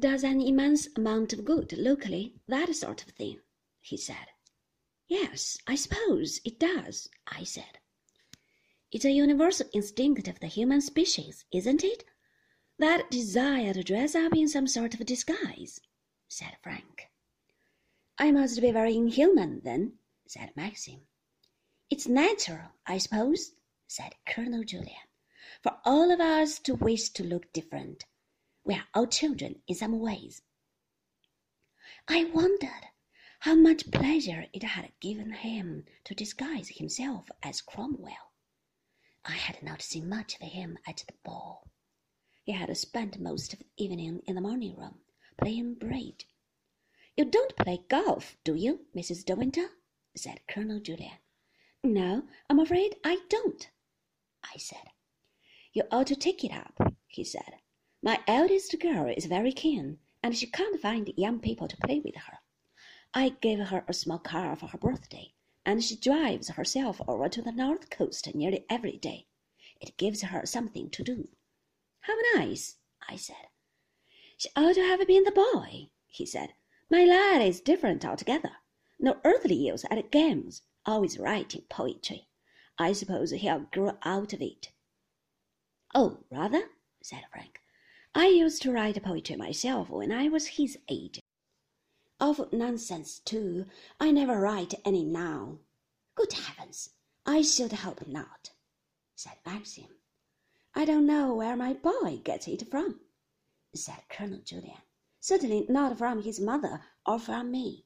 does an immense amount of good locally, that sort of thing, he said. Yes, I suppose it does, I said. It's a universal instinct of the human species, isn't it? That desire to dress up in some sort of disguise, said Frank. I must be very inhuman, then, said Maxim. It's natural, I suppose, said Colonel Julyan, for all of us to wish to look different. We are all children in some ways. I wondered how much pleasure it had given him to disguise himself as Cromwell. I had not seen much of him at the ball. He had spent most of the evening in the morning room playing bridge. You don't play golf, do you, Mrs. De Winter? said Colonel Julyan. No, I'm afraid I don't, I said. You ought to take it up, he said. My eldest girl is very keen, and she can't find young people to play with her. I gave her a small car for her birthday, and she drives herself over to the north coast nearly every day. It gives her something to do. How nice, I said. She ought to have been the boy, he said. My lad is different altogether. No earthly use at games, always writing poetry. I suppose he'll grow out of it. Oh, rather, said Frank. I used to write poetry myself when I was his age. Of nonsense, too. I never write any now. Good heavens! I should hope not, said Maxim. I don't know where my boy gets it from, said Colonel Julyan. Certainly not from his mother or from me.